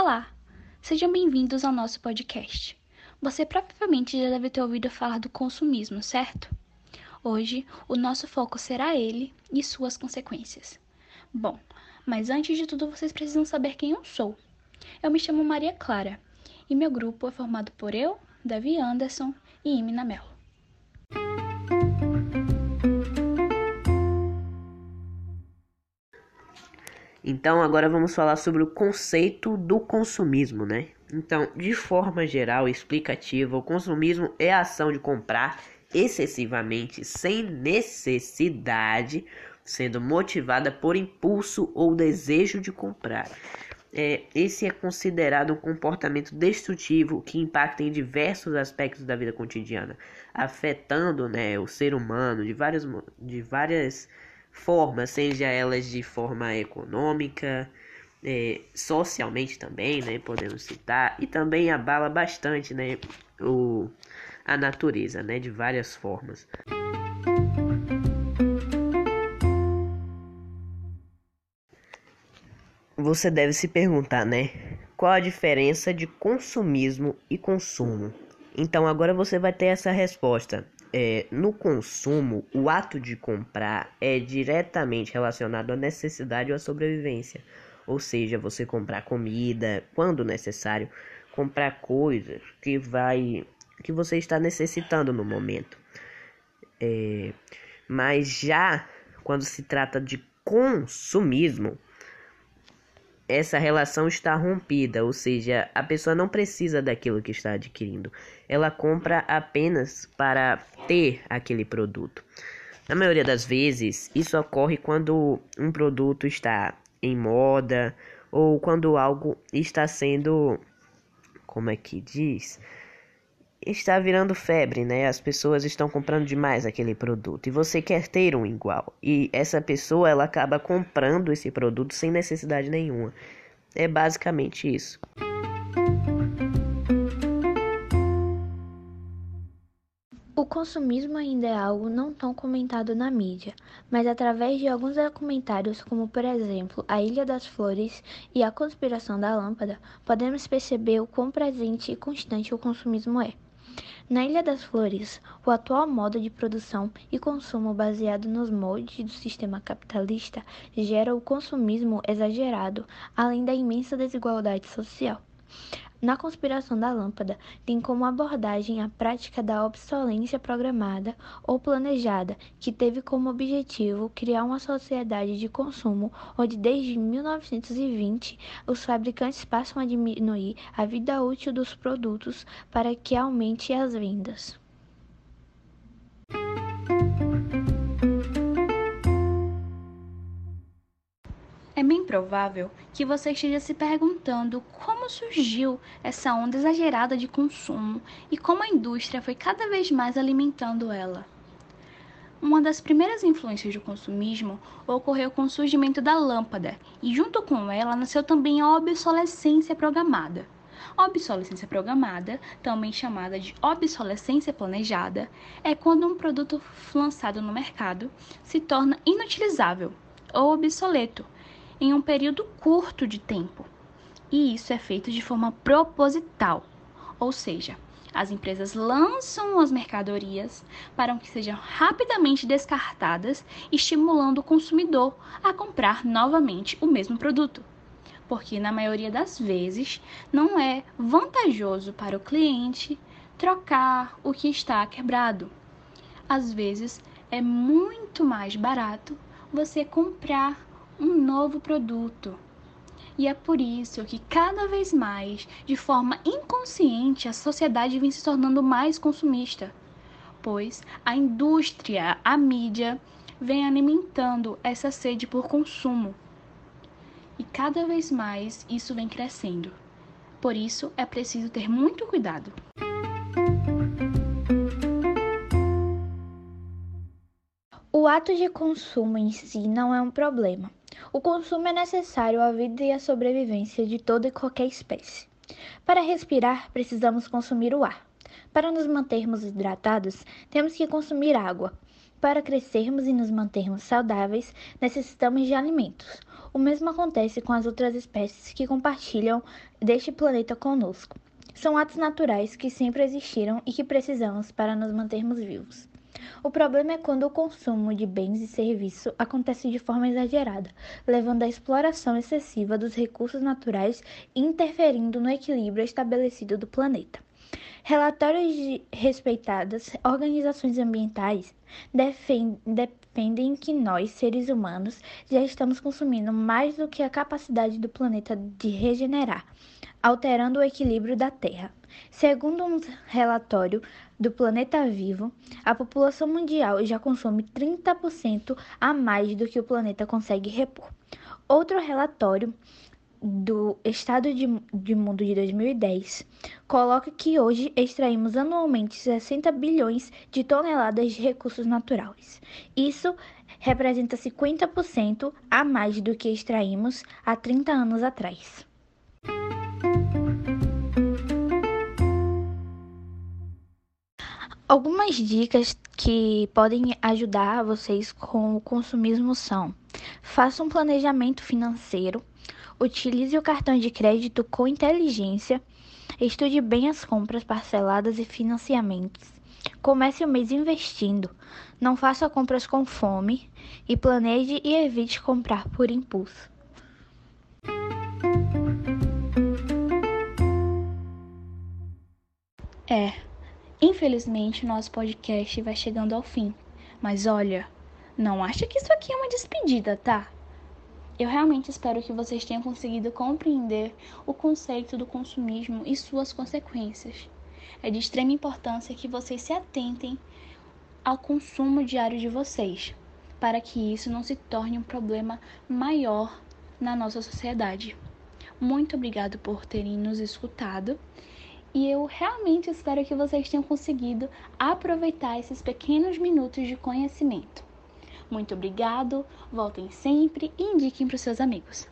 Olá! Sejam bem-vindos ao nosso podcast. Você provavelmente já deve ter ouvido falar do consumismo, certo? Hoje, o nosso foco será ele e suas consequências. Bom, mas antes de tudo, vocês precisam saber quem eu sou. Eu me chamo Maria Clara e meu grupo é formado por eu, Davi Anderson e Imina Melo. Então, agora vamos falar sobre o conceito do consumismo, né? Então, de forma geral e explicativa, o consumismo é a ação de comprar excessivamente sem necessidade, sendo motivada por impulso ou desejo de comprar. É, esse é considerado um comportamento destrutivo que impacta em diversos aspectos da vida cotidiana, afetando né, o ser humano de várias, de várias formas, seja elas de forma econômica, é, socialmente também, né, podemos citar, e também abala bastante, né, o, a natureza, né, de várias formas. Você deve se perguntar, né, qual a diferença de consumismo e consumo? Então agora você vai ter essa resposta. É, no consumo, o ato de comprar é diretamente relacionado à necessidade ou à sobrevivência. Ou seja, você comprar comida quando necessário, comprar coisas que vai que você está necessitando no momento. É, mas já quando se trata de consumismo, essa relação está rompida, ou seja, a pessoa não precisa daquilo que está adquirindo. Ela compra apenas para ter aquele produto. Na maioria das vezes, isso ocorre quando um produto está em moda ou quando algo está sendo como é que diz? Está virando febre, né? As pessoas estão comprando demais aquele produto e você quer ter um igual. E essa pessoa ela acaba comprando esse produto sem necessidade nenhuma. É basicamente isso. O consumismo ainda é algo não tão comentado na mídia, mas através de alguns documentários, como por exemplo A Ilha das Flores e A Conspiração da Lâmpada, podemos perceber o quão presente e constante o consumismo é. Na Ilha das Flores, o atual modo de produção e consumo baseado nos moldes do sistema capitalista gera o consumismo exagerado, além da imensa desigualdade social. Na conspiração da lâmpada, tem como abordagem a prática da obsolência programada ou planejada, que teve como objetivo criar uma sociedade de consumo onde desde 1920 os fabricantes passam a diminuir a vida útil dos produtos para que aumente as vendas. É bem provável que você esteja se perguntando como surgiu essa onda exagerada de consumo e como a indústria foi cada vez mais alimentando ela. Uma das primeiras influências do consumismo ocorreu com o surgimento da lâmpada, e junto com ela nasceu também a obsolescência programada. A obsolescência programada, também chamada de obsolescência planejada, é quando um produto lançado no mercado se torna inutilizável ou obsoleto em um período curto de tempo. E isso é feito de forma proposital, ou seja, as empresas lançam as mercadorias para que sejam rapidamente descartadas, estimulando o consumidor a comprar novamente o mesmo produto. Porque na maioria das vezes não é vantajoso para o cliente trocar o que está quebrado. Às vezes é muito mais barato você comprar um novo produto. E é por isso que cada vez mais, de forma inconsciente, a sociedade vem se tornando mais consumista, pois a indústria, a mídia, vem alimentando essa sede por consumo. E cada vez mais isso vem crescendo. Por isso é preciso ter muito cuidado. O ato de consumo em si não é um problema. O consumo é necessário à vida e à sobrevivência de toda e qualquer espécie. Para respirar, precisamos consumir o ar. Para nos mantermos hidratados, temos que consumir água. Para crescermos e nos mantermos saudáveis, necessitamos de alimentos. O mesmo acontece com as outras espécies que compartilham deste planeta conosco. São atos naturais que sempre existiram e que precisamos para nos mantermos vivos. O problema é quando o consumo de bens e serviços acontece de forma exagerada, levando à exploração excessiva dos recursos naturais e interferindo no equilíbrio estabelecido do planeta. Relatórios de respeitadas organizações ambientais defendem que nós, seres humanos, já estamos consumindo mais do que a capacidade do planeta de regenerar, alterando o equilíbrio da Terra. Segundo um relatório do Planeta Vivo, a população mundial já consome 30% a mais do que o planeta consegue repor. Outro relatório do Estado de, de, Mundo de 2010 coloca que hoje extraímos anualmente 60 bilhões de toneladas de recursos naturais. Isso representa 50% a mais do que extraímos há 30 anos atrás. Algumas dicas que podem ajudar vocês com o consumismo são: faça um planejamento financeiro, utilize o cartão de crédito com inteligência, estude bem as compras parceladas e financiamentos. Comece o mês investindo, não faça compras com fome e planeje e evite comprar por impulso. É, Infelizmente, nosso podcast vai chegando ao fim. Mas olha, não acha que isso aqui é uma despedida, tá? Eu realmente espero que vocês tenham conseguido compreender o conceito do consumismo e suas consequências. É de extrema importância que vocês se atentem ao consumo diário de vocês, para que isso não se torne um problema maior na nossa sociedade. Muito obrigado por terem nos escutado e eu realmente espero que vocês tenham conseguido aproveitar esses pequenos minutos de conhecimento. Muito obrigado, voltem sempre e indiquem para os seus amigos.